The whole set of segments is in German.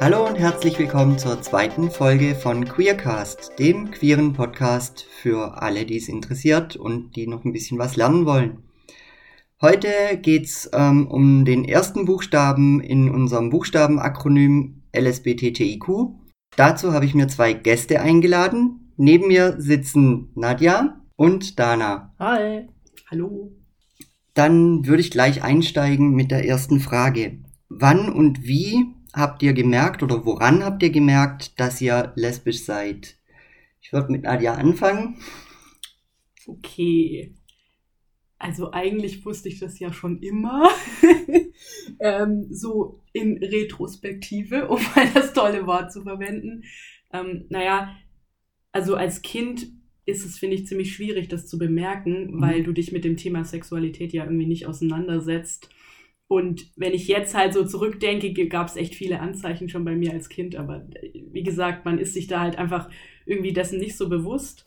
Hallo und herzlich willkommen zur zweiten Folge von Queercast, dem queeren Podcast für alle, die es interessiert und die noch ein bisschen was lernen wollen. Heute geht's ähm, um den ersten Buchstaben in unserem Buchstabenakronym LSBTTIQ. Dazu habe ich mir zwei Gäste eingeladen. Neben mir sitzen Nadja und Dana. Hi. Hallo. Dann würde ich gleich einsteigen mit der ersten Frage. Wann und wie habt ihr gemerkt oder woran habt ihr gemerkt, dass ihr lesbisch seid? Ich würde mit Nadja anfangen. Okay. Also eigentlich wusste ich das ja schon immer. ähm, so in Retrospektive, um mal das tolle Wort zu verwenden. Ähm, naja, also als Kind ist es, finde ich, ziemlich schwierig, das zu bemerken, mhm. weil du dich mit dem Thema Sexualität ja irgendwie nicht auseinandersetzt. Und wenn ich jetzt halt so zurückdenke, gab es echt viele Anzeichen schon bei mir als Kind. Aber wie gesagt, man ist sich da halt einfach irgendwie dessen nicht so bewusst.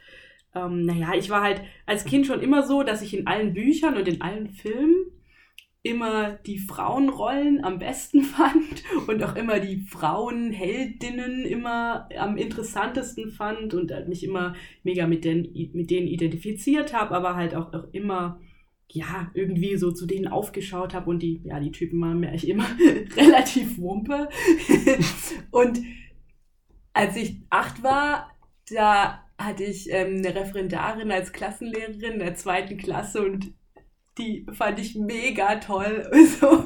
Ähm, naja, ich war halt als Kind schon immer so, dass ich in allen Büchern und in allen Filmen immer die Frauenrollen am besten fand und auch immer die Frauenheldinnen immer am interessantesten fand und halt mich immer mega mit, den, mit denen identifiziert habe, aber halt auch, auch immer ja, irgendwie so zu denen aufgeschaut habe und die, ja, die Typen waren mir eigentlich immer relativ wumpe. und als ich acht war, da hatte ich ähm, eine Referendarin als Klassenlehrerin der zweiten Klasse und die fand ich mega toll. So,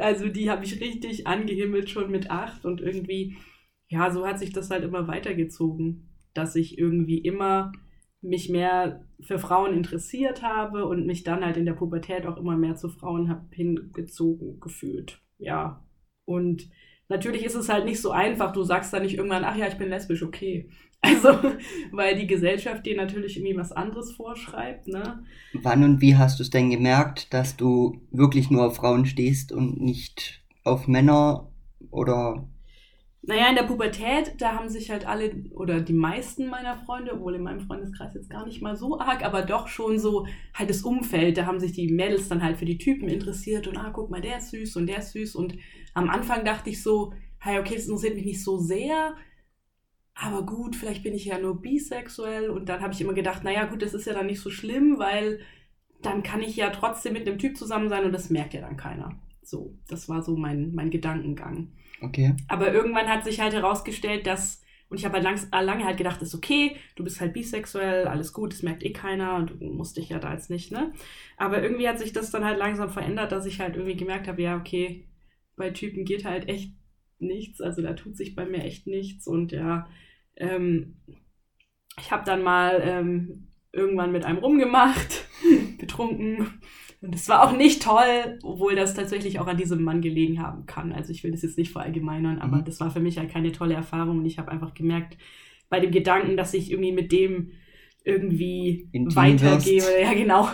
also die habe ich richtig angehimmelt schon mit acht und irgendwie, ja, so hat sich das halt immer weitergezogen, dass ich irgendwie immer mich mehr für Frauen interessiert habe und mich dann halt in der Pubertät auch immer mehr zu Frauen habe hingezogen gefühlt. Ja. Und natürlich ist es halt nicht so einfach. Du sagst dann nicht irgendwann, ach ja, ich bin lesbisch, okay. Also, weil die Gesellschaft dir natürlich irgendwie was anderes vorschreibt, ne? Wann und wie hast du es denn gemerkt, dass du wirklich nur auf Frauen stehst und nicht auf Männer oder? Naja, in der Pubertät, da haben sich halt alle oder die meisten meiner Freunde, obwohl in meinem Freundeskreis jetzt gar nicht mal so arg, aber doch schon so halt das Umfeld, da haben sich die Mädels dann halt für die Typen interessiert und ah, guck mal, der ist süß und der ist süß. Und am Anfang dachte ich so, hey, okay, das interessiert mich nicht so sehr, aber gut, vielleicht bin ich ja nur bisexuell und dann habe ich immer gedacht, naja, gut, das ist ja dann nicht so schlimm, weil dann kann ich ja trotzdem mit einem Typ zusammen sein und das merkt ja dann keiner. So, das war so mein, mein Gedankengang. Okay. Aber irgendwann hat sich halt herausgestellt, dass, und ich habe halt lang, äh, lange halt gedacht, ist okay, du bist halt bisexuell, alles gut, das merkt eh keiner und du musst dich ja da jetzt nicht, ne? Aber irgendwie hat sich das dann halt langsam verändert, dass ich halt irgendwie gemerkt habe, ja, okay, bei Typen geht halt echt nichts, also da tut sich bei mir echt nichts und ja, ähm, ich habe dann mal ähm, irgendwann mit einem rumgemacht, betrunken und es war auch nicht toll, obwohl das tatsächlich auch an diesem Mann gelegen haben kann. Also ich will das jetzt nicht verallgemeinern, aber mhm. das war für mich halt keine tolle Erfahrung und ich habe einfach gemerkt, bei dem Gedanken, dass ich irgendwie mit dem irgendwie Intim weitergehe, ja genau,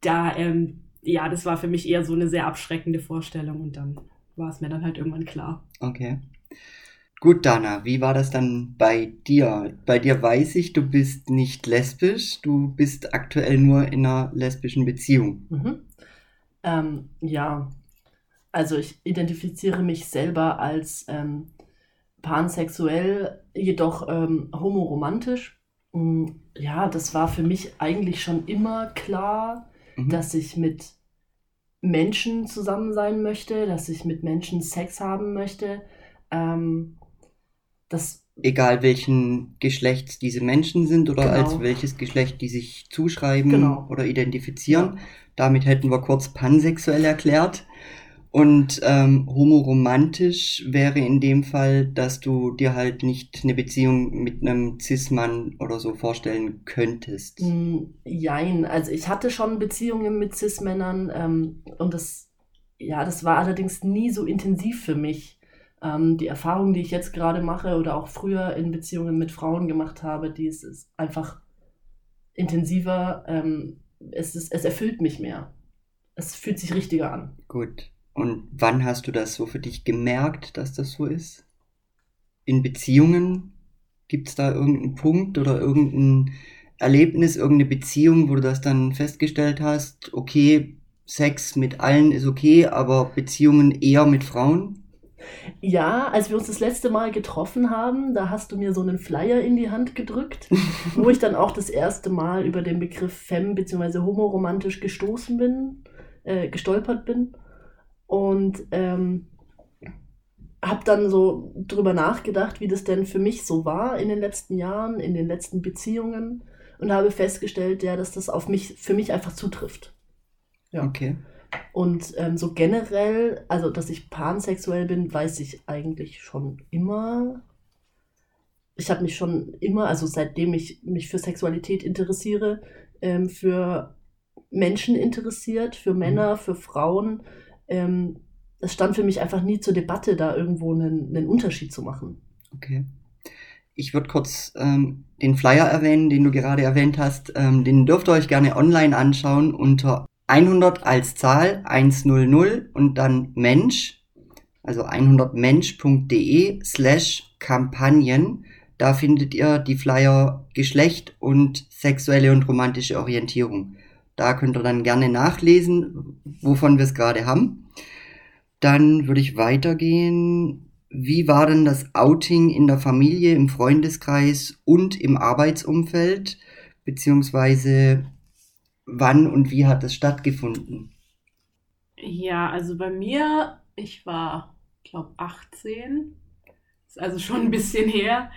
da, ähm, ja, das war für mich eher so eine sehr abschreckende Vorstellung und dann war es mir dann halt irgendwann klar. Okay. Gut, Dana, wie war das dann bei dir? Bei dir weiß ich, du bist nicht lesbisch, du bist aktuell nur in einer lesbischen Beziehung. Mhm. Ähm, ja, also ich identifiziere mich selber als ähm, pansexuell, jedoch ähm, homoromantisch. Mm, ja, das war für mich eigentlich schon immer klar, mhm. dass ich mit Menschen zusammen sein möchte, dass ich mit Menschen Sex haben möchte. Ähm, das Egal welchen Geschlechts diese Menschen sind oder genau. als welches Geschlecht die sich zuschreiben genau. oder identifizieren. Damit hätten wir kurz pansexuell erklärt. Und ähm, homoromantisch wäre in dem Fall, dass du dir halt nicht eine Beziehung mit einem Cis-Mann oder so vorstellen könntest. Mm, jein, also ich hatte schon Beziehungen mit Cis-Männern ähm, und das, ja, das war allerdings nie so intensiv für mich. Ähm, die Erfahrung, die ich jetzt gerade mache oder auch früher in Beziehungen mit Frauen gemacht habe, die ist, ist einfach intensiver. Ähm, es, ist, es erfüllt mich mehr. Es fühlt sich richtiger an. Gut. Und wann hast du das so für dich gemerkt, dass das so ist? In Beziehungen? Gibt es da irgendeinen Punkt oder irgendein Erlebnis, irgendeine Beziehung, wo du das dann festgestellt hast, okay, Sex mit allen ist okay, aber Beziehungen eher mit Frauen? Ja, als wir uns das letzte Mal getroffen haben, da hast du mir so einen Flyer in die Hand gedrückt, wo ich dann auch das erste Mal über den Begriff Fem bzw. homoromantisch gestoßen bin, äh, gestolpert bin. Und ähm, habe dann so drüber nachgedacht, wie das denn für mich so war in den letzten Jahren, in den letzten Beziehungen und habe festgestellt, ja, dass das auf mich, für mich einfach zutrifft. Ja. Okay. Und ähm, so generell, also dass ich pansexuell bin, weiß ich eigentlich schon immer. Ich habe mich schon immer, also seitdem ich mich für Sexualität interessiere, ähm, für Menschen interessiert, für Männer, mhm. für Frauen. Ähm, es stand für mich einfach nie zur Debatte, da irgendwo einen, einen Unterschied zu machen. Okay. Ich würde kurz ähm, den Flyer erwähnen, den du gerade erwähnt hast. Ähm, den dürft ihr euch gerne online anschauen unter 100 als Zahl 100 und dann Mensch, also 100mensch.de slash Kampagnen. Da findet ihr die Flyer Geschlecht und sexuelle und romantische Orientierung. Da könnt ihr dann gerne nachlesen, wovon wir es gerade haben. Dann würde ich weitergehen. Wie war denn das Outing in der Familie, im Freundeskreis und im Arbeitsumfeld? Beziehungsweise wann und wie hat es stattgefunden? Ja, also bei mir, ich war, glaube 18, ist also schon ein bisschen her.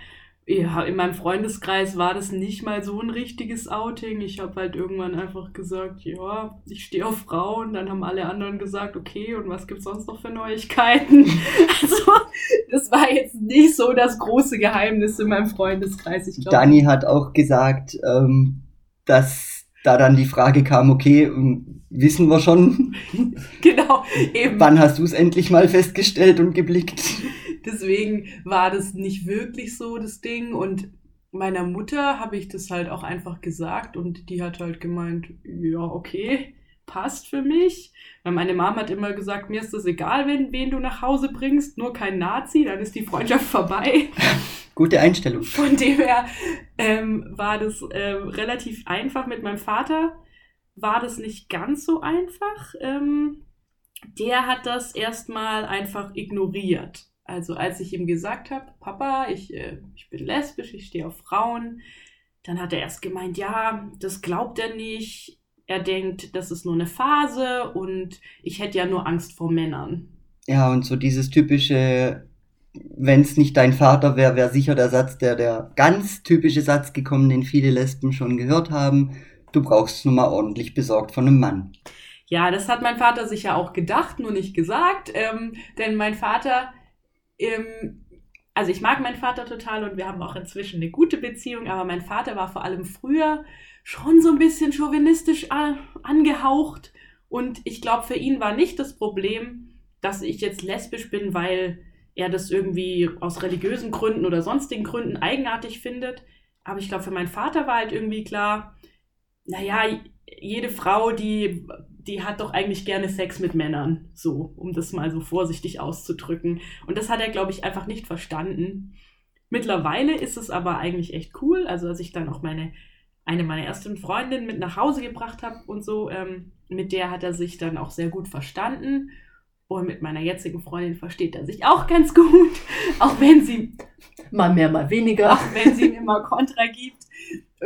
Ja, in meinem Freundeskreis war das nicht mal so ein richtiges Outing. Ich habe halt irgendwann einfach gesagt, ja, ich stehe auf Frauen. Dann haben alle anderen gesagt, okay, und was gibt's sonst noch für Neuigkeiten? also, das war jetzt nicht so das große Geheimnis in meinem Freundeskreis. Ich glaub, Dani hat auch gesagt, ähm, dass da dann die Frage kam, okay, ähm, wissen wir schon. genau, eben. Wann hast du es endlich mal festgestellt und geblickt? Deswegen war das nicht wirklich so das Ding und meiner Mutter habe ich das halt auch einfach gesagt und die hat halt gemeint, ja, okay, passt für mich. Weil meine Mama hat immer gesagt, mir ist das egal, wenn, wen du nach Hause bringst, nur kein Nazi, dann ist die Freundschaft vorbei. Gute Einstellung. Von dem her ähm, war das ähm, relativ einfach. Mit meinem Vater war das nicht ganz so einfach. Ähm, der hat das erstmal einfach ignoriert. Also als ich ihm gesagt habe, Papa, ich, äh, ich bin lesbisch, ich stehe auf Frauen, dann hat er erst gemeint, ja, das glaubt er nicht. Er denkt, das ist nur eine Phase und ich hätte ja nur Angst vor Männern. Ja, und so dieses typische, wenn es nicht dein Vater wäre, wäre sicher der Satz, der der ganz typische Satz gekommen, den viele Lesben schon gehört haben. Du brauchst es nun mal ordentlich besorgt von einem Mann. Ja, das hat mein Vater sich ja auch gedacht, nur nicht gesagt. Ähm, denn mein Vater, ähm, also ich mag meinen Vater total und wir haben auch inzwischen eine gute Beziehung, aber mein Vater war vor allem früher schon so ein bisschen chauvinistisch angehaucht. Und ich glaube, für ihn war nicht das Problem, dass ich jetzt lesbisch bin, weil er das irgendwie aus religiösen Gründen oder sonstigen Gründen eigenartig findet. Aber ich glaube, für meinen Vater war halt irgendwie klar, naja, jede Frau, die, die hat doch eigentlich gerne Sex mit Männern, so, um das mal so vorsichtig auszudrücken. Und das hat er, glaube ich, einfach nicht verstanden. Mittlerweile ist es aber eigentlich echt cool. Also, als ich dann auch meine, eine meiner ersten Freundinnen mit nach Hause gebracht habe und so, ähm, mit der hat er sich dann auch sehr gut verstanden. Und mit meiner jetzigen Freundin versteht er sich auch ganz gut, auch wenn sie mal mehr, mal weniger, auch wenn sie ihm immer Kontra gibt.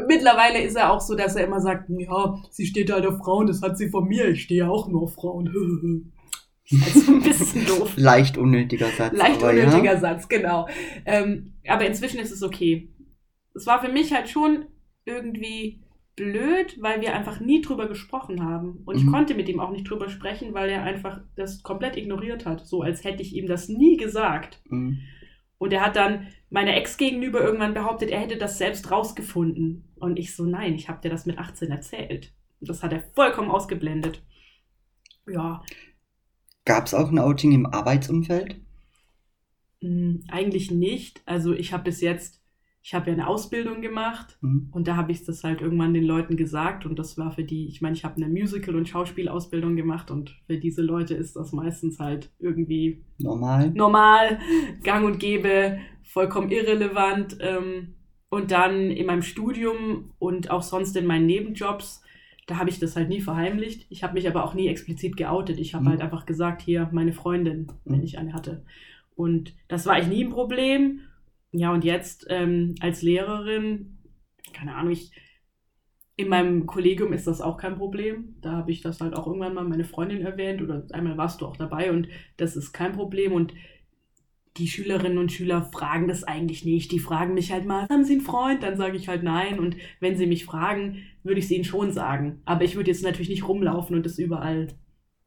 Mittlerweile ist er auch so, dass er immer sagt, ja, sie steht halt auf Frauen, das hat sie von mir, ich stehe auch nur auf Frauen. Also ein bisschen doof. Leicht unnötiger Satz. Leicht unnötiger ja. Satz, genau. Ähm, aber inzwischen ist es okay. Es war für mich halt schon irgendwie blöd, weil wir einfach nie drüber gesprochen haben. Und mhm. ich konnte mit ihm auch nicht drüber sprechen, weil er einfach das komplett ignoriert hat. So als hätte ich ihm das nie gesagt. Mhm. Und er hat dann meiner Ex gegenüber irgendwann behauptet, er hätte das selbst rausgefunden. Und ich so, nein, ich habe dir das mit 18 erzählt. Und das hat er vollkommen ausgeblendet. Ja. Gab es auch ein Outing im Arbeitsumfeld? Hm, eigentlich nicht. Also ich habe bis jetzt ich habe ja eine Ausbildung gemacht mhm. und da habe ich das halt irgendwann den Leuten gesagt und das war für die, ich meine, ich habe eine Musical- und Schauspielausbildung gemacht und für diese Leute ist das meistens halt irgendwie normal, normal gang und gäbe, vollkommen irrelevant. Ähm, Und dann in meinem Studium und auch sonst in meinen Nebenjobs, da habe ich das halt nie verheimlicht. Ich habe mich aber auch nie explizit geoutet. Ich habe Mhm. halt einfach gesagt, hier meine Freundin, wenn Mhm. ich eine hatte. Und das war eigentlich nie ein Problem. Ja, und jetzt ähm, als Lehrerin, keine Ahnung, ich, in meinem Kollegium ist das auch kein Problem. Da habe ich das halt auch irgendwann mal meine Freundin erwähnt oder einmal warst du auch dabei und das ist kein Problem. Und die Schülerinnen und Schüler fragen das eigentlich nicht. Die fragen mich halt mal, haben Sie einen Freund? Dann sage ich halt nein. Und wenn sie mich fragen, würde ich es ihnen schon sagen. Aber ich würde jetzt natürlich nicht rumlaufen und das überall,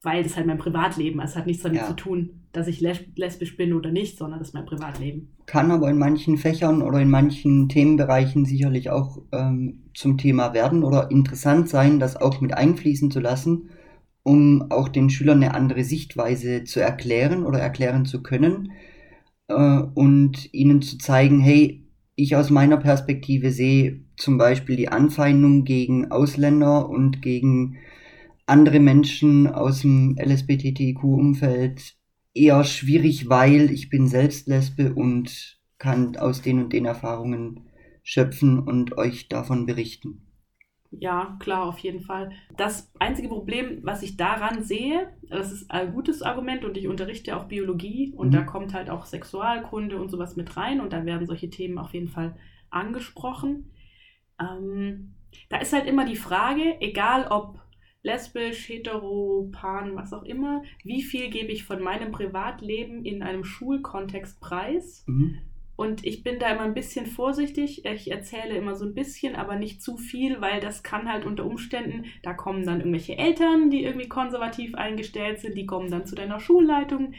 weil das halt mein Privatleben ist. Es hat nichts damit Ja. zu tun, dass ich les lesbisch bin oder nicht, sondern das ist mein Privatleben. Kann aber in manchen Fächern oder in manchen Themenbereichen sicherlich auch ähm, zum Thema werden oder interessant sein, das auch mit einfließen zu lassen, um auch den Schülern eine andere Sichtweise zu erklären oder erklären zu können äh, und ihnen zu zeigen, hey, ich aus meiner Perspektive sehe zum Beispiel die Anfeindung gegen Ausländer und gegen andere Menschen aus dem LSBTTQ-Umfeld eher schwierig, weil ich bin selbst Lesbe und kann aus den und den Erfahrungen schöpfen und euch davon berichten. Ja, klar, auf jeden Fall. Das einzige Problem, was ich daran sehe, das ist ein gutes Argument und ich unterrichte auch Biologie und Mhm. da kommt halt auch Sexualkunde und sowas mit rein und da werden solche Themen auf jeden Fall angesprochen. Ähm, da ist halt immer die Frage, egal ob lesbisch, hetero, pan, was auch immer, wie viel gebe ich von meinem Privatleben in einem Schulkontext preis? Mhm. Und ich bin da immer ein bisschen vorsichtig. Ich erzähle immer so ein bisschen, aber nicht zu viel, weil das kann halt unter Umständen, da kommen dann irgendwelche Eltern, die irgendwie konservativ eingestellt sind, die kommen dann zu deiner Schulleitung.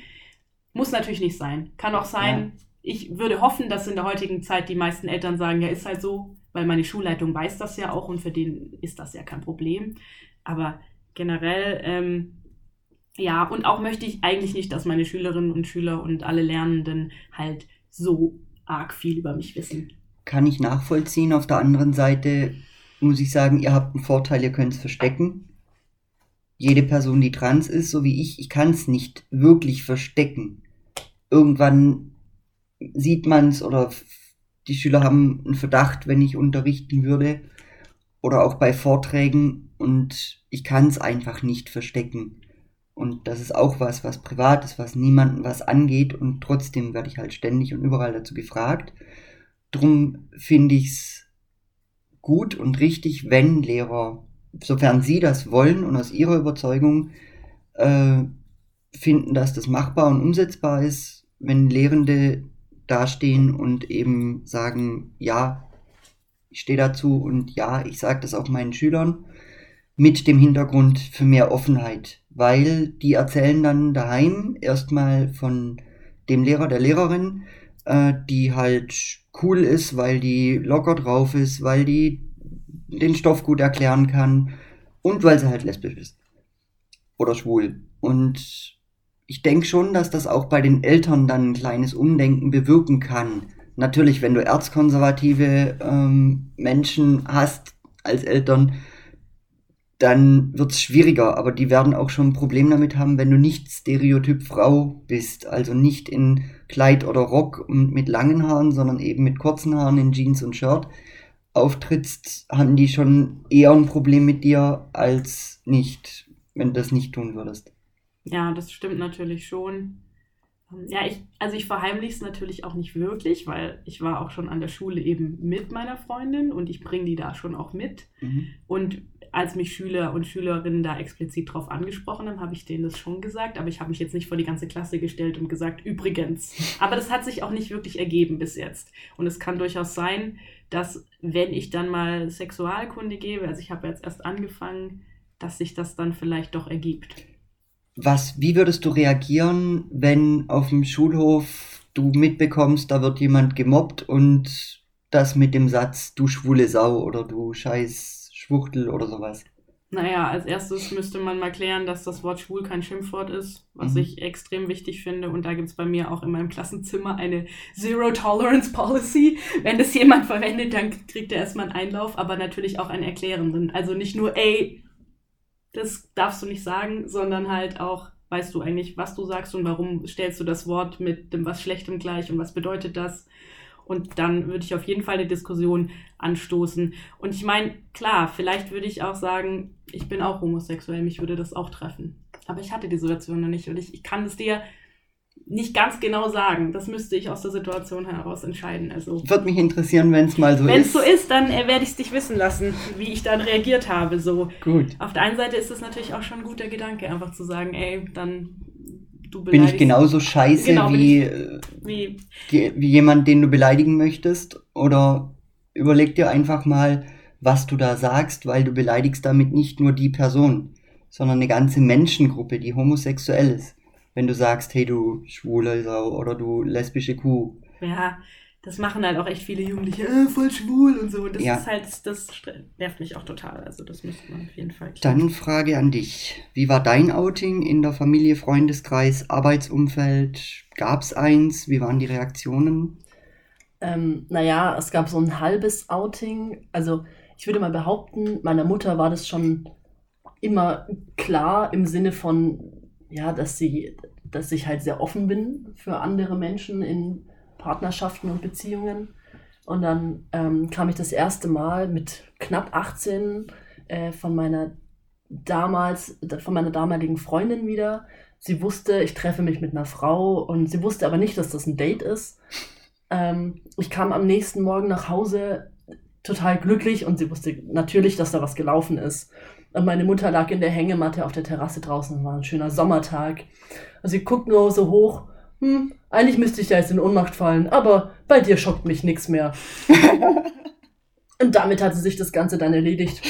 Muss natürlich nicht sein. Kann auch sein, ich würde hoffen, dass in der heutigen Zeit die meisten Eltern sagen, ja, ist halt so, weil meine Schulleitung weiß das ja auch und für den ist das ja kein Problem. Aber generell, ähm, ja, und auch möchte ich eigentlich nicht, dass meine Schülerinnen und Schüler und alle Lernenden halt so arg viel über mich wissen. Kann ich nachvollziehen. Auf der anderen Seite muss ich sagen, ihr habt einen Vorteil, ihr könnt es verstecken. Jede Person, die trans ist, so wie ich, ich kann es nicht wirklich verstecken. Irgendwann sieht man es oder die Schüler haben einen Verdacht, wenn ich unterrichten würde oder auch bei Vorträgen und ich kann es einfach nicht verstecken. Und das ist auch was, was privat ist, was niemanden was angeht und trotzdem werde ich halt ständig und überall dazu gefragt. Drum finde ich es gut und richtig, wenn Lehrer, sofern sie das wollen und aus ihrer Überzeugung äh, finden, dass das machbar und umsetzbar ist, wenn Lehrende dastehen und eben sagen, ja, ich stehe dazu und ja, ich sage das auch meinen Schülern mit dem Hintergrund für mehr Offenheit, weil die erzählen dann daheim erstmal von dem Lehrer, der Lehrerin, äh, die halt cool ist, weil die locker drauf ist, weil die den Stoff gut erklären kann und weil sie halt lesbisch ist oder schwul. Und ich denke schon, dass das auch bei den Eltern dann ein kleines Umdenken bewirken kann. Natürlich, wenn du erzkonservative ähm, Menschen hast als Eltern, dann wird es schwieriger, aber die werden auch schon ein Problem damit haben, wenn du nicht Stereotyp Frau bist, also nicht in Kleid oder Rock und mit langen Haaren, sondern eben mit kurzen Haaren in Jeans und Shirt auftrittst, haben die schon eher ein Problem mit dir als nicht, wenn du das nicht tun würdest. Ja, das stimmt natürlich schon. Ähm, Ja, ich, also ich verheimliche es natürlich auch nicht wirklich, weil ich war auch schon an der Schule eben mit meiner Freundin und ich bringe die da schon auch mit. Mhm. Und als mich Schüler und Schülerinnen da explizit drauf angesprochen haben, habe ich denen das schon gesagt, aber ich habe mich jetzt nicht vor die ganze Klasse gestellt und gesagt, übrigens. Aber das hat sich auch nicht wirklich ergeben bis jetzt. Und es kann durchaus sein, dass wenn ich dann mal Sexualkunde gebe, also ich habe jetzt erst angefangen, dass sich das dann vielleicht doch ergibt. Was, wie würdest du reagieren, wenn auf dem Schulhof du mitbekommst, da wird jemand gemobbt und das mit dem Satz, du schwule Sau oder du scheiß Schwuchtel oder sowas? Naja, als erstes müsste man mal klären, dass das Wort schwul kein Schimpfwort ist, was Mhm. ich extrem wichtig finde. Und da gibt es bei mir auch in meinem Klassenzimmer eine Zero Tolerance Policy. Wenn das jemand verwendet, dann kriegt er erstmal einen Einlauf, aber natürlich auch einen erklärenden. Also nicht nur, ey, das darfst du nicht sagen, sondern halt auch, weißt du eigentlich, was du sagst und warum stellst du das Wort mit dem was Schlechtem gleich und was bedeutet das? Und dann würde ich auf jeden Fall eine Diskussion anstoßen. Und ich meine, klar, vielleicht würde ich auch sagen, ich bin auch homosexuell, mich würde das auch treffen. Aber ich hatte die Situation noch nicht und ich, ich kann es dir nicht ganz genau sagen. Das müsste ich aus der Situation heraus entscheiden. Also Würde mich interessieren, wenn es mal so wenn ist. es so ist, dann äh, werde ich es dich wissen lassen, wie ich dann reagiert habe. So Gut. auf der einen Seite ist es natürlich auch schon ein guter Gedanke, einfach zu sagen, ey, dann du Bin ich beleidigst genauso scheiße Genau, wie, ich- äh, wie wie jemand, den du beleidigen möchtest? Oder überleg dir einfach mal, was du da sagst, weil du beleidigst damit nicht nur die Person, sondern eine ganze Menschengruppe, die homosexuell ist. Wenn du sagst, hey du schwule Sau oder du lesbische Kuh. ja, das machen halt auch echt viele Jugendliche, äh, voll schwul und so. Und das Ja. ist halt, das nervt mich auch total. Also das müsste man auf jeden Fall klären. Dann Frage an dich. Wie war dein Outing in der Familie, Freundeskreis, Arbeitsumfeld? Gab's eins? Wie waren die Reaktionen? Ähm, naja, es gab so ein halbes Outing. Also ich würde mal behaupten, meiner Mutter war das schon immer klar im Sinne von, ja, dass sie, dass ich halt sehr offen bin für andere Menschen in Partnerschaften und Beziehungen. Und dann ähm, kam ich das erste Mal mit knapp 18 äh, von meiner damals, von meiner damaligen Freundin wieder. Sie wusste, ich treffe mich mit einer Frau und sie wusste aber nicht, dass das ein Date ist. Ähm, ich kam am nächsten Morgen nach Hause total glücklich und sie wusste natürlich, dass da was gelaufen ist. Und meine Mutter lag in der Hängematte auf der Terrasse draußen. War ein schöner Sommertag. Und sie guckt nur so hoch. Hm, eigentlich müsste ich ja jetzt in Ohnmacht fallen, aber bei dir schockt mich nichts mehr. und damit hatte sich das Ganze dann erledigt.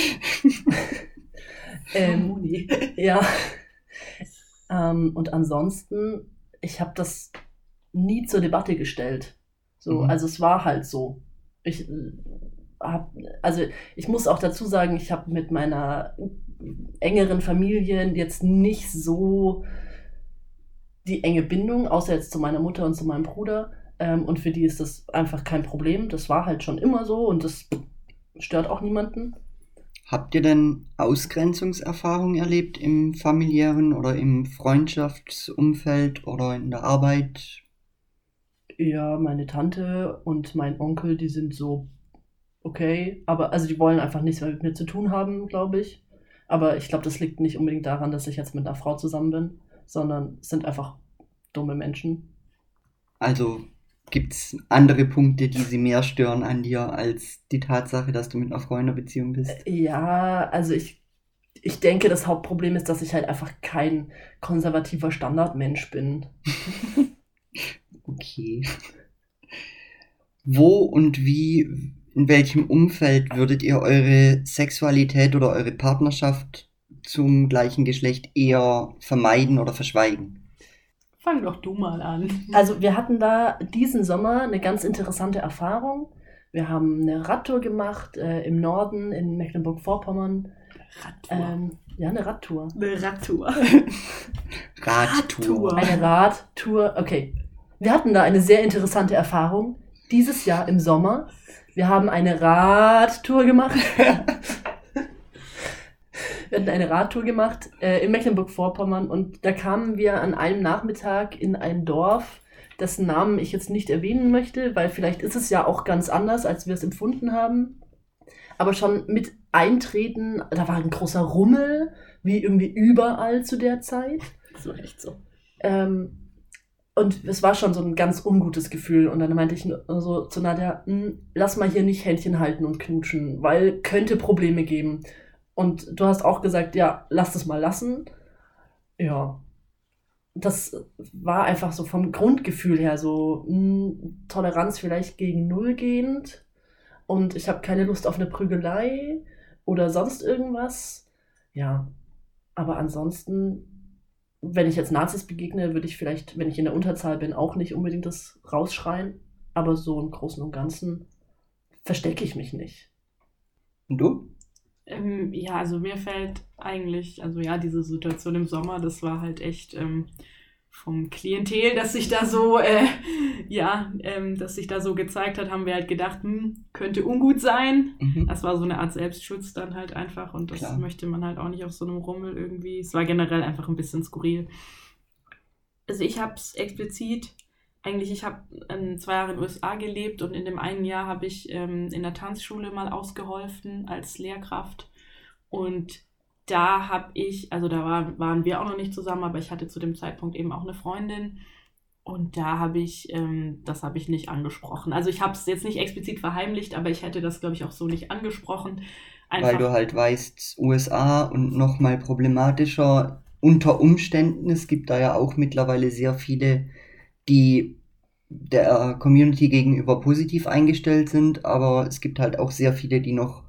ähm, Moni. ja. Ähm, und ansonsten, ich habe das nie zur Debatte gestellt. So, Mhm. also es war halt so. Ich hab, also ich muss auch dazu sagen, ich habe mit meiner engeren Familie jetzt nicht so die enge Bindung, außer jetzt zu meiner Mutter und zu meinem Bruder. Ähm, und für die ist das einfach kein Problem. Das war halt schon immer so und das stört auch niemanden. Habt ihr denn Ausgrenzungserfahrungen erlebt im familiären oder im Freundschaftsumfeld oder in der Arbeit? Ja, meine Tante und mein Onkel, die sind so okay, aber also die wollen einfach nichts mehr mit mir zu tun haben, glaube ich. Aber ich glaube, das liegt nicht unbedingt daran, dass ich jetzt mit einer Frau zusammen bin, sondern es sind einfach dumme Menschen. Also gibt's andere Punkte, die sie mehr stören an dir als die Tatsache, dass du mit einer Frau in einer Beziehung bist? Ja, also ich, ich denke, das Hauptproblem ist, dass ich halt einfach kein konservativer Standardmensch bin. Okay. Wo und wie, in welchem Umfeld würdet ihr eure Sexualität oder eure Partnerschaft zum gleichen Geschlecht eher vermeiden oder verschweigen? Fang doch du mal an. Also wir hatten da diesen Sommer eine ganz interessante Erfahrung. Wir haben eine Radtour gemacht äh, im Norden in Mecklenburg-Vorpommern. Radtour. Ähm, ja, eine Radtour. Eine Radtour. Radtour. Radtour. Eine Radtour. Okay. Wir hatten da eine sehr interessante Erfahrung. Dieses Jahr im Sommer. Wir haben eine Radtour gemacht. wir hatten eine Radtour gemacht äh, in Mecklenburg-Vorpommern und da kamen wir an einem Nachmittag in ein Dorf, dessen Namen ich jetzt nicht erwähnen möchte, weil vielleicht ist es ja auch ganz anders, als wir es empfunden haben. Aber schon mit Eintreten, da war ein großer Rummel, wie irgendwie überall zu der Zeit. Das war echt so. Ähm, und es war schon so ein ganz ungutes Gefühl. Und dann meinte ich so zu Nadja, "Hm, lass mal hier nicht Händchen halten und knutschen, weil könnte Probleme geben. Und du hast auch gesagt, ja, lass das mal lassen. Ja. Das war einfach so vom Grundgefühl her so hm, Toleranz vielleicht gegen Null gehend. Und ich habe keine Lust auf eine Prügelei oder sonst irgendwas. Ja. Aber ansonsten wenn ich jetzt Nazis begegne, würde ich vielleicht, wenn ich in der Unterzahl bin, auch nicht unbedingt das rausschreien. Aber so im Großen und Ganzen verstecke ich mich nicht. Und du? Ähm, ja, also mir fällt eigentlich, also ja, diese Situation im Sommer, das war halt echt ähm, vom Klientel, das sich da so, äh, ja, ähm, das sich da so gezeigt hat, haben wir halt gedacht, hm, könnte ungut sein. Mhm. Das war so eine Art Selbstschutz dann halt einfach und das Klar. möchte man halt auch nicht auf so einem Rummel irgendwie. Es war generell einfach ein bisschen skurril. Also ich habe es explizit eigentlich, ich habe ähm, zwei Jahre in den USA gelebt und in dem einen Jahr habe ich ähm, in der Tanzschule mal ausgeholfen als Lehrkraft. Und da habe ich, also da war, waren wir auch noch nicht zusammen, aber ich hatte zu dem Zeitpunkt eben auch eine Freundin. Und da habe ich, ähm, das habe ich nicht angesprochen. Also ich habe es jetzt nicht explizit verheimlicht, aber ich hätte das, glaube ich, auch so nicht angesprochen. Einfach, Weil du halt weißt, USA und nochmal problematischer unter Umständen. Es gibt da ja auch mittlerweile sehr viele, die der Community gegenüber positiv eingestellt sind, aber es gibt halt auch sehr viele, die noch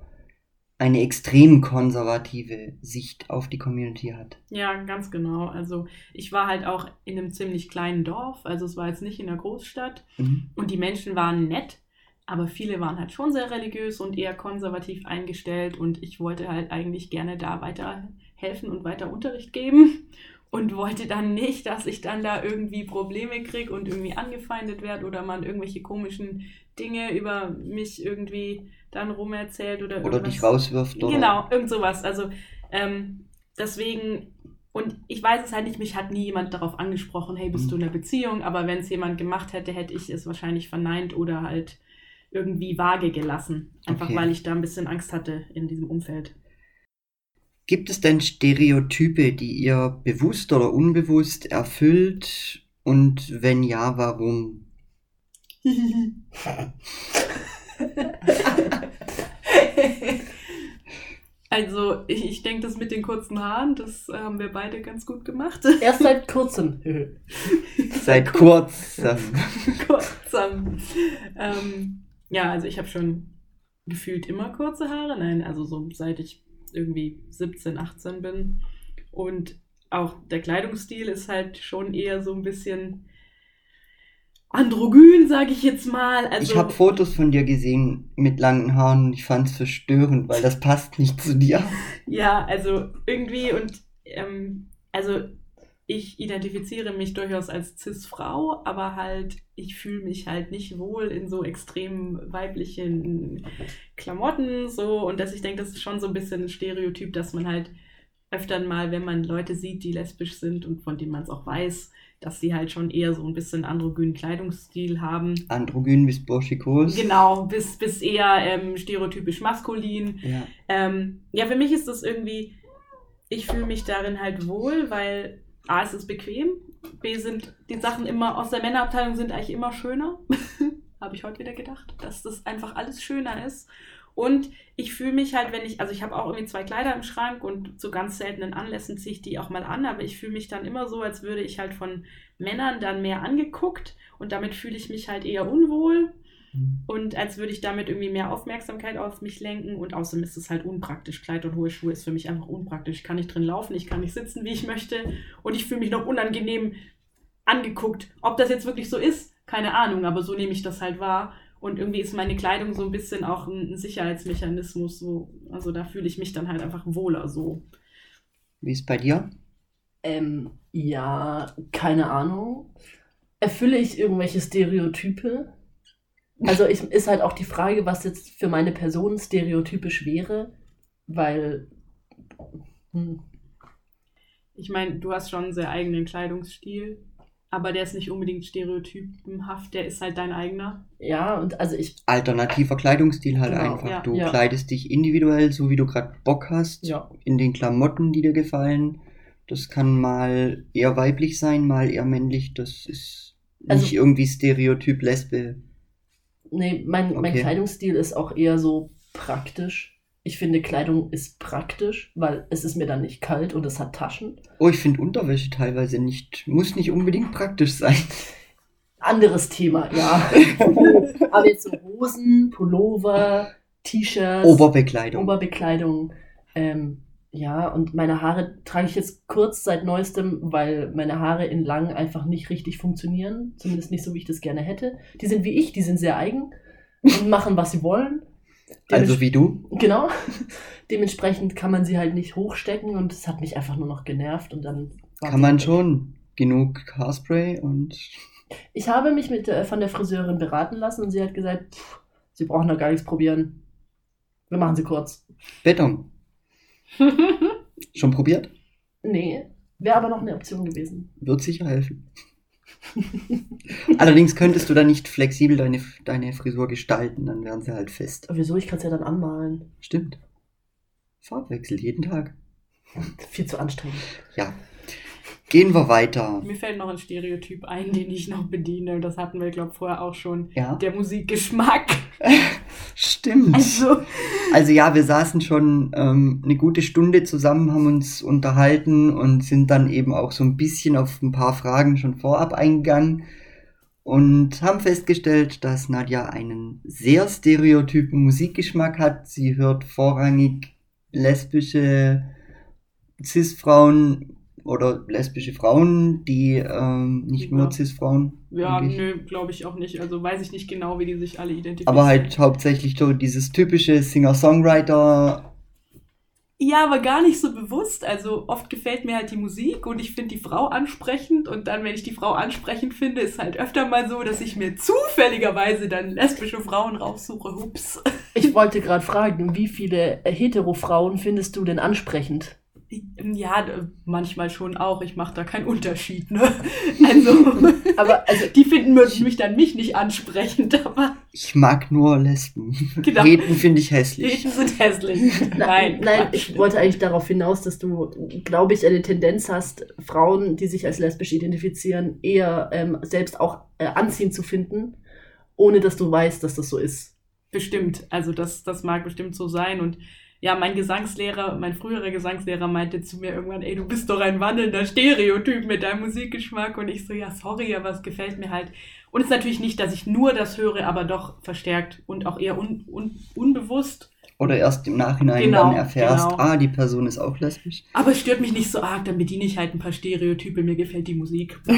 eine extrem konservative Sicht auf die Community hat. Ja, ganz genau. Also ich war halt auch in einem ziemlich kleinen Dorf, also es war jetzt nicht in der Großstadt mhm. und die Menschen waren nett, aber viele waren halt schon sehr religiös und eher konservativ eingestellt und ich wollte halt eigentlich gerne da weiter helfen und weiter Unterricht geben und wollte dann nicht, dass ich dann da irgendwie Probleme kriege und irgendwie angefeindet werde oder man irgendwelche komischen Dinge über mich irgendwie dann rumerzählt oder Oder dich rauswirft. Oder? Genau, irgend sowas. Also ähm, deswegen, und ich weiß es halt nicht, mich hat nie jemand darauf angesprochen, hey, bist mhm. du in einer Beziehung? Aber wenn es jemand gemacht hätte, hätte ich es wahrscheinlich verneint oder halt irgendwie vage gelassen. Einfach okay. weil ich da ein bisschen Angst hatte in diesem Umfeld. Gibt es denn Stereotype, die ihr bewusst oder unbewusst erfüllt? Und wenn ja, warum? also, ich, ich denke, das mit den kurzen Haaren, das haben wir beide ganz gut gemacht. Erst seit kurzem. seit kurzem. kurzem. Ähm, ja, also ich habe schon gefühlt immer kurze Haare. Nein, also so seit ich irgendwie 17, 18 bin. Und auch der Kleidungsstil ist halt schon eher so ein bisschen androgyn, sage ich jetzt mal. Also, ich habe Fotos von dir gesehen mit langen Haaren und ich fand es verstörend, weil das passt nicht zu dir. ja, also irgendwie und ähm, also ich identifiziere mich durchaus als Cis-Frau, aber halt, ich fühle mich halt nicht wohl in so extrem weiblichen Klamotten, so, und dass ich denke, das ist schon so ein bisschen ein Stereotyp, dass man halt öfter mal, wenn man Leute sieht, die lesbisch sind und von denen man es auch weiß, dass sie halt schon eher so ein bisschen androgynen Kleidungsstil haben. Androgyn bis burschikos. Genau, bis, bis eher ähm, stereotypisch maskulin. Ja. Ähm, ja, für mich ist das irgendwie, ich fühle mich darin halt wohl, weil A, es ist bequem. B, sind die Sachen immer aus der Männerabteilung sind eigentlich immer schöner. habe ich heute wieder gedacht, dass das einfach alles schöner ist. Und ich fühle mich halt, wenn ich, also ich habe auch irgendwie zwei Kleider im Schrank und zu ganz seltenen Anlässen ziehe ich die auch mal an, aber ich fühle mich dann immer so, als würde ich halt von Männern dann mehr angeguckt und damit fühle ich mich halt eher unwohl. Und als würde ich damit irgendwie mehr Aufmerksamkeit auf mich lenken. Und außerdem ist es halt unpraktisch. Kleid und hohe Schuhe ist für mich einfach unpraktisch. Ich kann nicht drin laufen, ich kann nicht sitzen, wie ich möchte. Und ich fühle mich noch unangenehm angeguckt. Ob das jetzt wirklich so ist, keine Ahnung, aber so nehme ich das halt wahr. Und irgendwie ist meine Kleidung so ein bisschen auch ein Sicherheitsmechanismus. So. Also da fühle ich mich dann halt einfach wohler so. Wie ist bei dir? Ähm, ja, keine Ahnung. Erfülle ich irgendwelche Stereotype? Also ich, ist halt auch die Frage, was jetzt für meine Person stereotypisch wäre, weil. Hm. Ich meine, du hast schon einen sehr eigenen Kleidungsstil, aber der ist nicht unbedingt stereotypenhaft, der ist halt dein eigener. Ja, und also ich. Alternativer Kleidungsstil halt genau, einfach. Ja, du ja. kleidest dich individuell, so wie du gerade Bock hast, ja. in den Klamotten, die dir gefallen. Das kann mal eher weiblich sein, mal eher männlich. Das ist also, nicht irgendwie Stereotyp Lesbe Nee, mein, okay. mein Kleidungsstil ist auch eher so praktisch. Ich finde, Kleidung ist praktisch, weil es ist mir dann nicht kalt und es hat Taschen. Oh, ich finde Unterwäsche teilweise nicht, muss nicht unbedingt praktisch sein. Anderes Thema, ja. Aber jetzt so Hosen, Pullover, T-Shirts. Oberbekleidung. Oberbekleidung. Ähm, ja, und meine Haare trage ich jetzt kurz seit neuestem, weil meine Haare in lang einfach nicht richtig funktionieren. Zumindest nicht so, wie ich das gerne hätte. Die sind wie ich, die sind sehr eigen und machen, was sie wollen. Also wie du? Genau. Dementsprechend kann man sie halt nicht hochstecken und es hat mich einfach nur noch genervt und dann. Kann man weg. schon genug Haarspray und. Ich habe mich mit, äh, von der Friseurin beraten lassen und sie hat gesagt, pff, sie brauchen da gar nichts probieren. Wir machen sie kurz. Beton. Schon probiert? Nee, wäre aber noch eine Option gewesen. Wird sicher helfen. Allerdings könntest du da nicht flexibel deine, deine Frisur gestalten, dann wären sie halt fest. Wieso? Ich kann es ja dann anmalen. Stimmt. Farbwechsel jeden Tag. Viel zu anstrengend. Ja. Gehen wir weiter. Mir fällt noch ein Stereotyp ein, den ich noch bediene. Das hatten wir, glaube ich, vorher auch schon. Ja. Der Musikgeschmack. Stimmt. Also, Also ja, wir saßen schon ähm, eine gute Stunde zusammen, haben uns unterhalten und sind dann eben auch so ein bisschen auf ein paar Fragen schon vorab eingegangen und haben festgestellt, dass Nadja einen sehr stereotypen Musikgeschmack hat. Sie hört vorrangig lesbische Cis-Frauen oder lesbische Frauen, die ähm, nicht Ja. nur Cis-Frauen. ja, denke ich. nö, glaube ich auch nicht. Also weiß ich nicht genau, wie die sich alle identifizieren. Aber halt hauptsächlich so dieses typische Singer-Songwriter Ja, aber gar nicht so bewusst. Also oft gefällt mir halt die Musik und ich finde die Frau ansprechend und dann, wenn ich die Frau ansprechend finde, ist halt öfter mal so, dass ich mir zufälligerweise dann lesbische Frauen raussuche. Hups. Ich wollte gerade fragen, wie viele Hetero-Frauen findest du denn ansprechend? Ja, manchmal schon auch. Ich mache da keinen Unterschied, ne? Also, Aber also, die finden mich mich dann mich nicht ansprechend, aber Ich mag nur Lesben. Genau. Heten finde ich hässlich. Eten sind hässlich. Nein, nein, Quatsch. ich wollte eigentlich darauf hinaus, dass du, glaube ich, eine Tendenz hast, Frauen, die sich als lesbisch identifizieren, eher ähm, selbst auch äh, anziehend zu finden, ohne dass du weißt, dass das so ist. Bestimmt. Also das, das mag bestimmt so sein. Und ja, mein Gesangslehrer, mein früherer Gesangslehrer meinte zu mir irgendwann, ey, du bist doch ein wandelnder Stereotyp mit deinem Musikgeschmack. Und ich so, ja, sorry, aber es gefällt mir halt. Und es ist natürlich nicht, dass ich nur das höre, aber doch verstärkt und auch eher un, un, unbewusst. Oder erst im Nachhinein Genau, dann erfährst, genau. ah, die Person ist auch lesbisch. Aber es stört mich nicht so arg, dann bediene ich halt ein paar Stereotype, mir gefällt die Musik.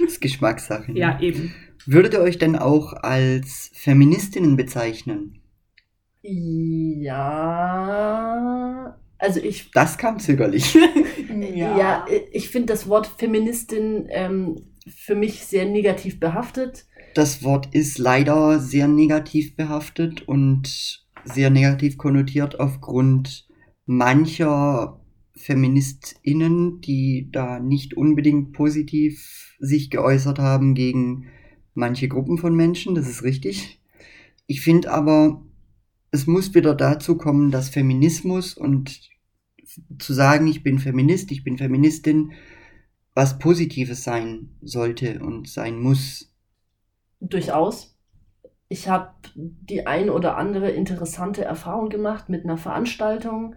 Das ist Geschmackssache. ne? ja, eben. Würdet ihr euch denn auch als Feministinnen bezeichnen? Ja. Also ich Das kam zögerlich. Ja, ich finde das Wort Feministin ähm, für mich sehr negativ behaftet. Das Wort ist leider sehr negativ behaftet und sehr negativ konnotiert aufgrund mancher FeministInnen, die da nicht unbedingt positiv sich geäußert haben gegen manche Gruppen von Menschen, das ist richtig. Ich finde aber, es muss wieder dazu kommen, dass Feminismus und zu sagen, ich bin Feminist, ich bin Feministin, was Positives sein sollte und sein muss. Durchaus. Ich habe die ein oder andere interessante Erfahrung gemacht mit einer Veranstaltung,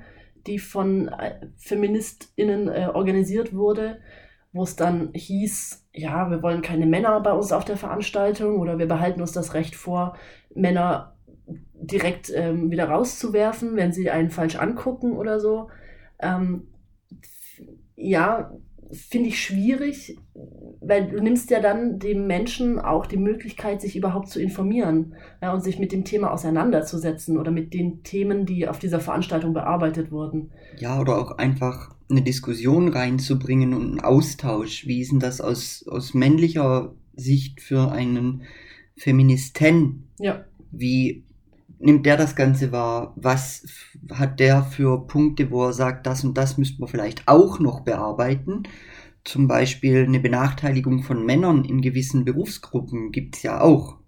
die von äh, FeministInnen äh, organisiert wurde, wo es dann hieß, ja, wir wollen keine Männer bei uns auf der Veranstaltung oder wir behalten uns das Recht vor, Männer direkt ähm, wieder rauszuwerfen, wenn sie einen falsch angucken oder so. Ähm, ja, finde ich schwierig, weil du nimmst ja dann dem Menschen auch die Möglichkeit, sich überhaupt zu informieren ja, und sich mit dem Thema auseinanderzusetzen oder mit den Themen, die auf dieser Veranstaltung bearbeitet wurden. Ja, oder auch einfach eine Diskussion reinzubringen und einen Austausch. Wie ist denn das aus, aus männlicher Sicht für einen Feministen? Ja, Wie nimmt der das Ganze wahr? Was hat der für Punkte, wo er sagt, das und das müssten wir vielleicht auch noch bearbeiten? Zum Beispiel eine Benachteiligung von Männern in gewissen Berufsgruppen gibt's ja auch.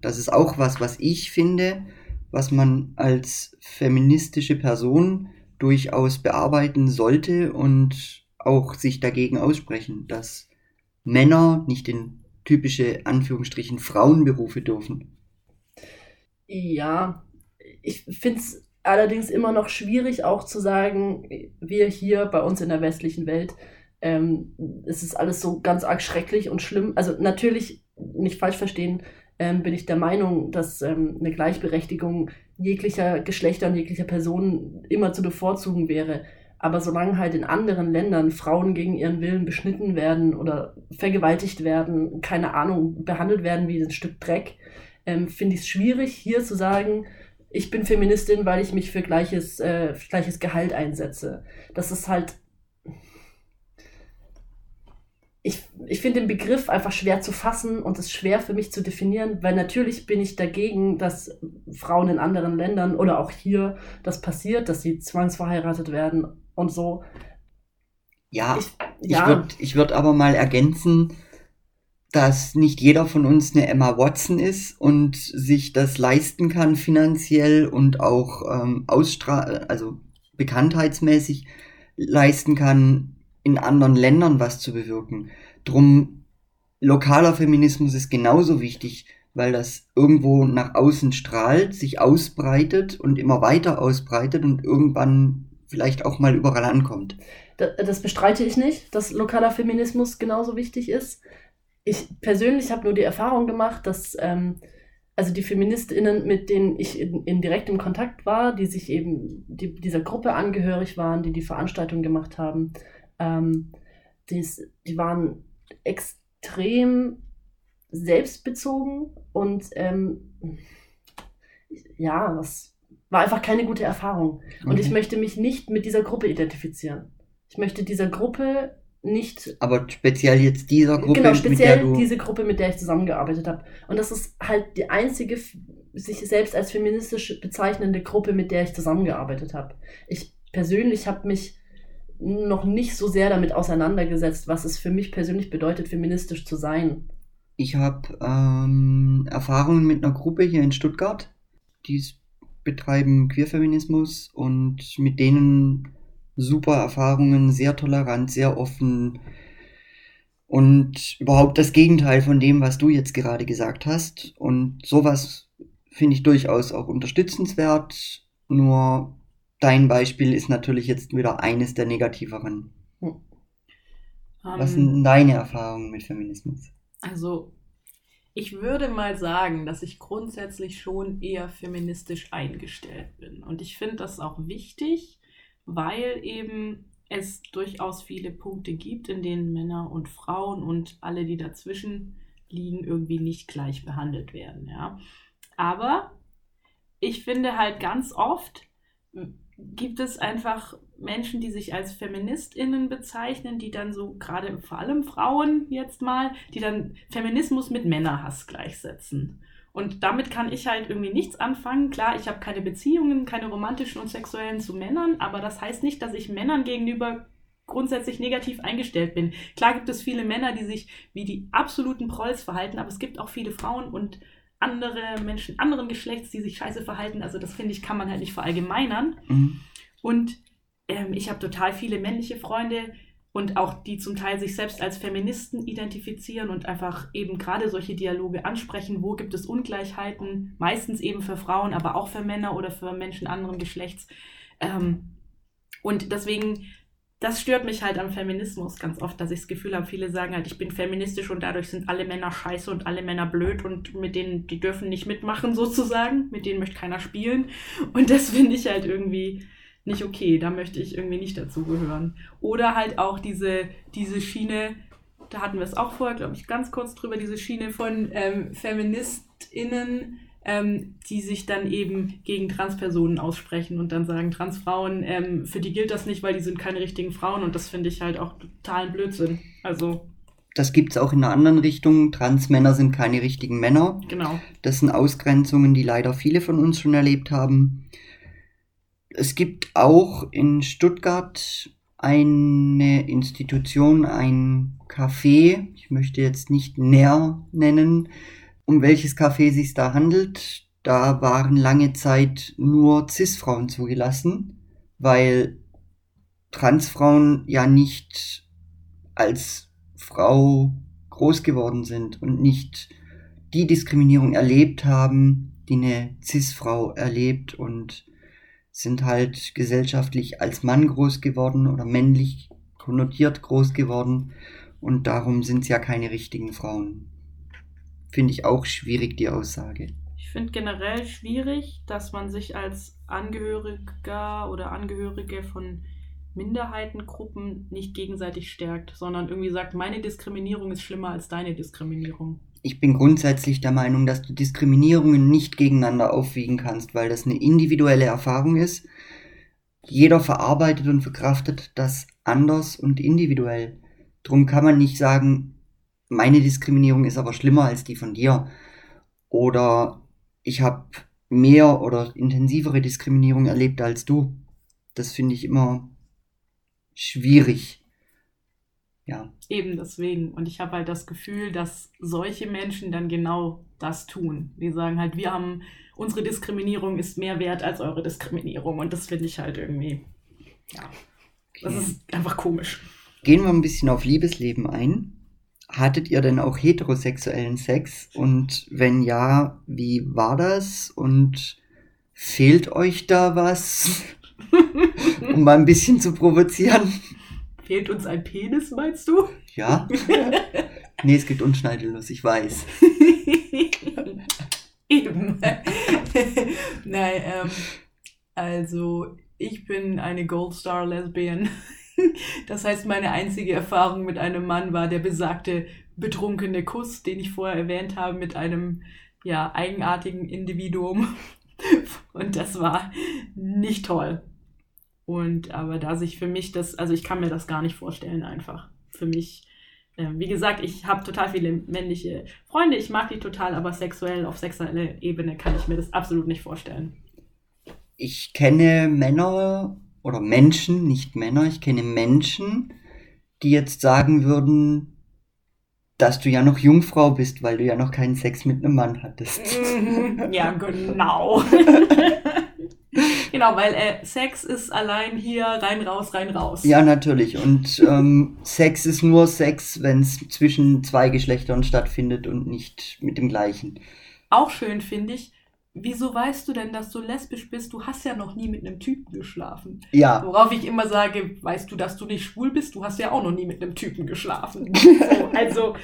Das ist auch was, was ich finde, was man als feministische Person durchaus bearbeiten sollte und auch sich dagegen aussprechen, dass Männer nicht in typische Anführungsstrichen Frauenberufe dürfen. Ja. Ich finde es allerdings immer noch schwierig, auch zu sagen, wir hier bei uns in der westlichen Welt, ähm, es ist alles so ganz arg schrecklich und schlimm. Also natürlich, nicht falsch verstehen, ähm, bin ich der Meinung, dass ähm, eine Gleichberechtigung jeglicher Geschlechter und jeglicher Personen immer zu bevorzugen wäre. Aber solange halt in anderen Ländern Frauen gegen ihren Willen beschnitten werden oder vergewaltigt werden, keine Ahnung, behandelt werden wie ein Stück Dreck, ähm, finde ich es schwierig, hier zu sagen, ich bin Feministin, weil ich mich für gleiches, äh, für gleiches Gehalt einsetze. Das ist halt. Ich, ich finde den Begriff einfach schwer zu fassen und es schwer für mich zu definieren, weil natürlich bin ich dagegen, dass Frauen in anderen Ländern oder auch hier das passiert, dass sie zwangsverheiratet werden und so. Ja, Ich, ich ja, würde ich würd aber mal ergänzen, dass nicht jeder von uns eine Emma Watson ist und sich das leisten kann finanziell und auch ähm, ausstrahl also bekanntheitsmäßig leisten kann, in anderen Ländern was zu bewirken. Drum lokaler Feminismus ist genauso wichtig, weil das irgendwo nach außen strahlt, sich ausbreitet und immer weiter ausbreitet und irgendwann vielleicht auch mal überall ankommt. Das bestreite ich nicht, dass lokaler Feminismus genauso wichtig ist. Ich persönlich habe nur die Erfahrung gemacht, dass ähm, also die FeministInnen, mit denen ich in, in direktem Kontakt war, die sich eben die, dieser Gruppe angehörig waren, die die Veranstaltung gemacht haben, ähm, dies, die waren extrem selbstbezogen und ähm, ja, das war einfach keine gute Erfahrung. Und okay. ich möchte mich nicht mit dieser Gruppe identifizieren. Ich möchte dieser Gruppe nicht. Aber speziell jetzt dieser Gruppe, genau, speziell mit der du diese Gruppe, mit der ich zusammengearbeitet habe. Und das ist halt die einzige sich selbst als feministisch bezeichnende Gruppe, mit der ich zusammengearbeitet habe. Ich persönlich habe mich noch nicht so sehr damit auseinandergesetzt, was es für mich persönlich bedeutet, feministisch zu sein. Ich habe ähm, Erfahrungen mit einer Gruppe hier in Stuttgart, die betreiben Queerfeminismus und mit denen super Erfahrungen, sehr tolerant, sehr offen und überhaupt das Gegenteil von dem, was du jetzt gerade gesagt hast. Und sowas finde ich durchaus auch unterstützenswert. Nur dein Beispiel ist natürlich jetzt wieder eines der negativeren. Hm. Was sind deine Erfahrungen mit Feminismus? Also, ich würde mal sagen, dass ich grundsätzlich schon eher feministisch eingestellt bin. Und ich finde das auch wichtig, weil eben es durchaus viele Punkte gibt, in denen Männer und Frauen und alle, die dazwischen liegen, irgendwie nicht gleich behandelt werden. Ja. Aber ich finde halt ganz oft gibt es einfach Menschen, die sich als Feministinnen bezeichnen, die dann so, gerade vor allem Frauen jetzt mal, die dann Feminismus mit Männerhass gleichsetzen. Und damit kann ich halt irgendwie nichts anfangen. Klar, ich habe keine Beziehungen, keine romantischen und sexuellen zu Männern, aber das heißt nicht, dass ich Männern gegenüber grundsätzlich negativ eingestellt bin. Klar gibt es viele Männer, die sich wie die absoluten Prolls verhalten, aber es gibt auch viele Frauen und andere Menschen anderen Geschlechts, die sich scheiße verhalten. Also das finde ich, kann man halt nicht verallgemeinern. Mhm. Und ähm, ich habe total viele männliche Freunde, und auch die zum Teil sich selbst als Feministen identifizieren und einfach eben gerade solche Dialoge ansprechen, wo gibt es Ungleichheiten, meistens eben für Frauen, aber auch für Männer oder für Menschen anderen Geschlechts. Ähm, und deswegen, das stört mich halt am Feminismus ganz oft, dass ich das Gefühl habe, viele sagen halt, ich bin feministisch und dadurch sind alle Männer scheiße und alle Männer blöd und mit denen, die dürfen nicht mitmachen sozusagen, mit denen möchte keiner spielen. Und das finde ich halt irgendwie nicht okay, da möchte ich irgendwie nicht dazugehören. Oder halt auch diese, diese Schiene, da hatten wir es auch vorher, glaube ich, ganz kurz drüber, diese Schiene von ähm, FeministInnen, ähm, die sich dann eben gegen Transpersonen aussprechen und dann sagen, Transfrauen, ähm, für die gilt das nicht, weil die sind keine richtigen Frauen und das finde ich halt auch totalen Blödsinn. Also. Das gibt es auch in einer anderen Richtung. Transmänner sind keine richtigen Männer. Genau. Das sind Ausgrenzungen, die leider viele von uns schon erlebt haben. Es gibt auch in Stuttgart eine Institution, ein Café, ich möchte jetzt nicht näher nennen, um welches Café sich da handelt. Da waren lange Zeit nur CIS-Frauen zugelassen, weil Transfrauen ja nicht als Frau groß geworden sind und nicht die Diskriminierung erlebt haben, die eine CIS-Frau erlebt und sind halt gesellschaftlich als Mann groß geworden oder männlich konnotiert groß geworden und darum sind sie ja keine richtigen Frauen. Finde ich auch schwierig, die Aussage. Ich finde generell schwierig, dass man sich als Angehöriger oder Angehörige von Minderheitengruppen nicht gegenseitig stärkt, sondern irgendwie sagt, meine Diskriminierung ist schlimmer als deine Diskriminierung ich bin grundsätzlich der Meinung, dass du Diskriminierungen nicht gegeneinander aufwiegen kannst, weil das eine individuelle Erfahrung ist. Jeder verarbeitet und verkraftet das anders und individuell. Drum kann man nicht sagen, meine Diskriminierung ist aber schlimmer als die von dir. Oder ich habe mehr oder intensivere Diskriminierung erlebt als du. Das finde ich immer schwierig. Ja. Eben deswegen. Und ich habe halt das Gefühl, dass solche Menschen dann genau das tun. Die sagen halt, wir haben, unsere Diskriminierung ist mehr wert als eure Diskriminierung. Und das finde ich halt irgendwie, ja, das Okay. ist einfach komisch. Gehen wir ein bisschen auf Liebesleben ein. Hattet ihr denn auch heterosexuellen Sex? Und wenn ja, wie war das? Und fehlt euch da was? um mal ein bisschen zu provozieren. Fehlt uns ein Penis, meinst du? Ja? nee, es gibt unschneidelos, ich weiß. Eben. Nein, ähm, also ich bin eine Gold Star Lesbian. Das heißt, meine einzige Erfahrung mit einem Mann war der besagte betrunkene Kuss, den ich vorher erwähnt habe, mit einem ja, eigenartigen Individuum. Und das war nicht toll. Und aber da sich für mich das, also ich kann mir das gar nicht vorstellen einfach. Für mich, ähm, wie gesagt, ich habe total viele männliche Freunde, ich mag die total, aber sexuell, auf sexueller Ebene kann ich mir das absolut nicht vorstellen. Ich kenne Männer oder Menschen, nicht Männer, ich kenne Menschen, die jetzt sagen würden, dass du ja noch Jungfrau bist, weil du ja noch keinen Sex mit einem Mann hattest. ja, genau. genau, weil äh, Sex ist allein hier rein, raus, rein, raus. Ja, natürlich. Und ähm, Sex ist nur Sex, wenn es zwischen zwei Geschlechtern stattfindet und nicht mit dem gleichen. Auch schön finde ich, wieso weißt du denn, dass du lesbisch bist? Du hast ja noch nie mit einem Typen geschlafen. Ja, Worauf ich immer sage, weißt du, dass du nicht schwul bist? Du hast ja auch noch nie mit einem Typen geschlafen. So, also,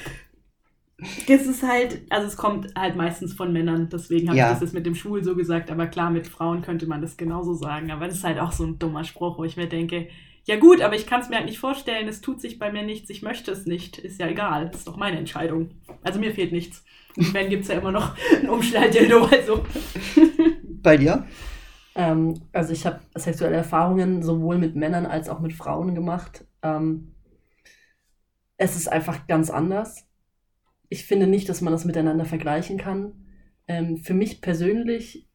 das ist halt, also es kommt halt meistens von Männern, deswegen habe Ja. ich das jetzt mit dem Schwul so gesagt, aber klar, mit Frauen könnte man das genauso sagen. Aber das ist halt auch so ein dummer Spruch, wo ich mir denke, ja gut, aber ich kann es mir halt nicht vorstellen, es tut sich bei mir nichts, ich möchte es nicht, ist ja egal, ist doch meine Entscheidung. Also mir fehlt nichts. Und wenn gibt es ja immer noch ein Umschnalldildo, also. bei dir? Ähm, also ich habe sexuelle Erfahrungen sowohl mit Männern als auch mit Frauen gemacht. Ähm, es ist einfach ganz anders. Ich finde nicht, dass man das miteinander vergleichen kann. Ähm, für mich persönlich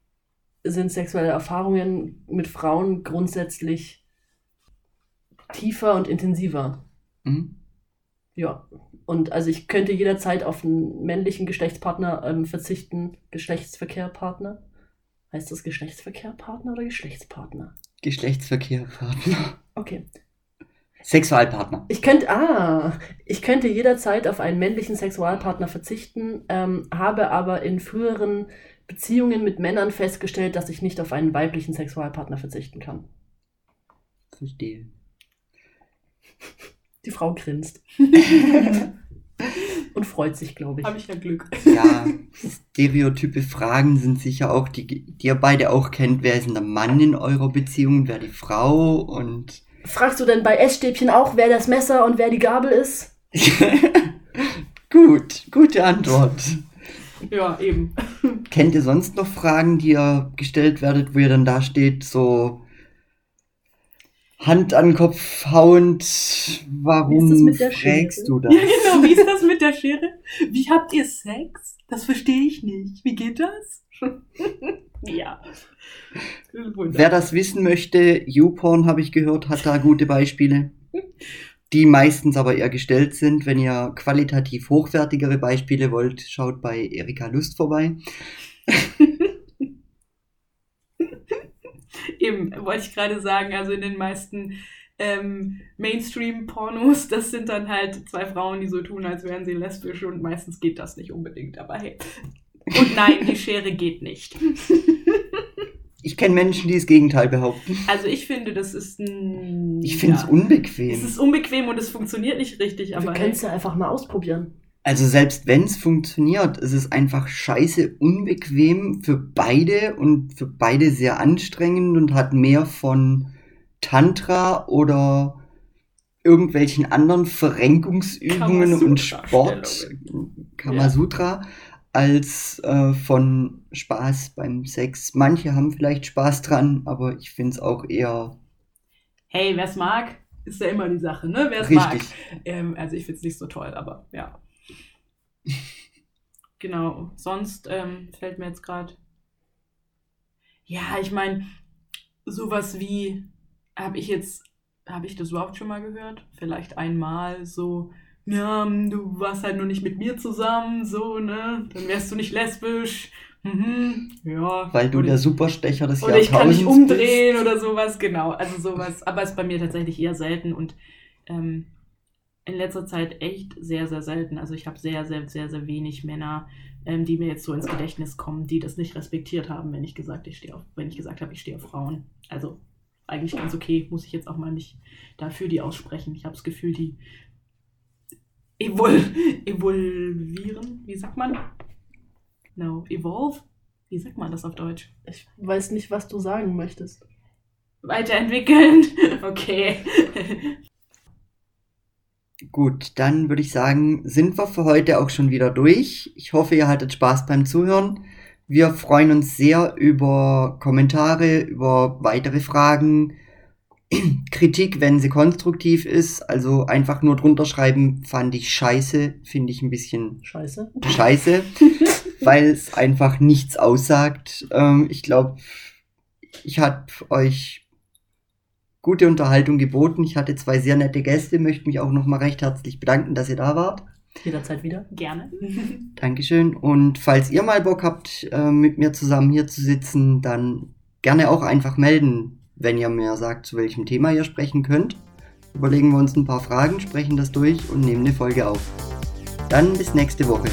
sind sexuelle Erfahrungen mit Frauen grundsätzlich tiefer und intensiver. Mhm. Ja, und also ich könnte jederzeit auf einen männlichen Geschlechtspartner ähm, verzichten. Geschlechtsverkehrpartner. Heißt das Geschlechtsverkehrpartner oder Geschlechtspartner? Geschlechtsverkehrpartner. Okay. Sexualpartner. Ich könnte, ah, ich könnte jederzeit auf einen männlichen Sexualpartner verzichten, ähm, habe aber in früheren Beziehungen mit Männern festgestellt, dass ich nicht auf einen weiblichen Sexualpartner verzichten kann. Verstehe. Die Frau grinst. Und freut sich, glaube ich. Habe ich ja Glück. Ja, stereotype Fragen sind sicher auch, die, die ihr beide auch kennt. Wer ist denn der Mann in eurer Beziehung, wer die Frau und Fragst du denn bei Essstäbchen auch, wer das Messer und wer die Gabel ist? Gut, gute Antwort. Ja, eben. Kennt ihr sonst noch Fragen, die ihr gestellt werdet, wo ihr dann da steht, so Hand an Kopf hauend, warum Schere? du das? Ja, genau. Wie ist das mit der Schere? Wie habt ihr Sex? Das verstehe ich nicht. Wie geht das? ja. Wunderbar. Wer das wissen möchte, YouPorn habe ich gehört, hat da gute Beispiele, die meistens aber eher gestellt sind. Wenn ihr qualitativ hochwertigere Beispiele wollt, schaut bei Erika Lust vorbei. Eben, wollte ich gerade sagen, also in den meisten ähm, Mainstream-Pornos, das sind dann halt zwei Frauen, die so tun, als wären sie lesbisch und meistens geht das nicht unbedingt, aber hey. Und nein, die Schere geht nicht. Ich kenne Menschen, die das Gegenteil behaupten. Also ich finde, das ist ein... Ich finde es ja. unbequem. Es ist unbequem und es funktioniert nicht richtig, aber hey. es ja einfach mal ausprobieren. Also selbst wenn es funktioniert, ist es einfach scheiße unbequem für beide und für beide sehr anstrengend und hat mehr von Tantra oder irgendwelchen anderen Verrenkungsübungen und Sport, Kamasutra, als äh, von Spaß beim Sex. Manche haben vielleicht Spaß dran, aber ich finde es auch eher hey, wer es mag, ist ja immer die Sache, ne? Wer es mag. Ähm, also ich finde es nicht so toll, aber ja. genau. Sonst ähm, fällt mir jetzt gerade. Ja, ich meine, sowas wie habe ich jetzt habe ich das überhaupt schon mal gehört? Vielleicht einmal so, ja, du warst halt nur nicht mit mir zusammen, so, ne? Dann wärst du nicht lesbisch. Mhm, ja. Weil du Oder- der Superstecher des oder ich kann nicht Jahrtausends umdrehen bist. oder sowas, genau. Also sowas. Aber ist bei mir tatsächlich eher selten und ähm, in letzter Zeit echt sehr, sehr selten. Also ich habe sehr, sehr, sehr, sehr wenig Männer, ähm, die mir jetzt so ins Gedächtnis kommen, die das nicht respektiert haben, wenn ich gesagt, ich stehe auf, wenn ich gesagt habe, ich stehe auf Frauen. Also eigentlich ganz okay, muss ich jetzt auch mal nicht dafür die aussprechen. Ich habe das Gefühl, die evol evolvieren, wie sagt man? No, evolve? Wie sagt man das auf Deutsch? Ich weiß nicht, was du sagen möchtest. Weiterentwickeln. Okay. Gut, dann würde ich sagen, sind wir für heute auch schon wieder durch. Ich hoffe, ihr hattet Spaß beim Zuhören. Wir freuen uns sehr über Kommentare, über weitere Fragen, Kritik, wenn sie konstruktiv ist. Also einfach nur drunter schreiben, fand ich scheiße, finde ich ein bisschen Scheiße. scheiße, weil es einfach nichts aussagt. Ähm, ich glaube, ich habe euch gute Unterhaltung geboten. Ich hatte zwei sehr nette Gäste, möchte mich auch nochmal recht herzlich bedanken, dass ihr da wart. Jederzeit wieder. Gerne. Dankeschön. Und falls ihr mal Bock habt, äh, mit mir zusammen hier zu sitzen, dann gerne auch einfach melden, wenn ihr mir sagt, zu welchem Thema ihr sprechen könnt. Überlegen wir uns ein paar Fragen, sprechen das durch und nehmen eine Folge auf. Dann bis nächste Woche.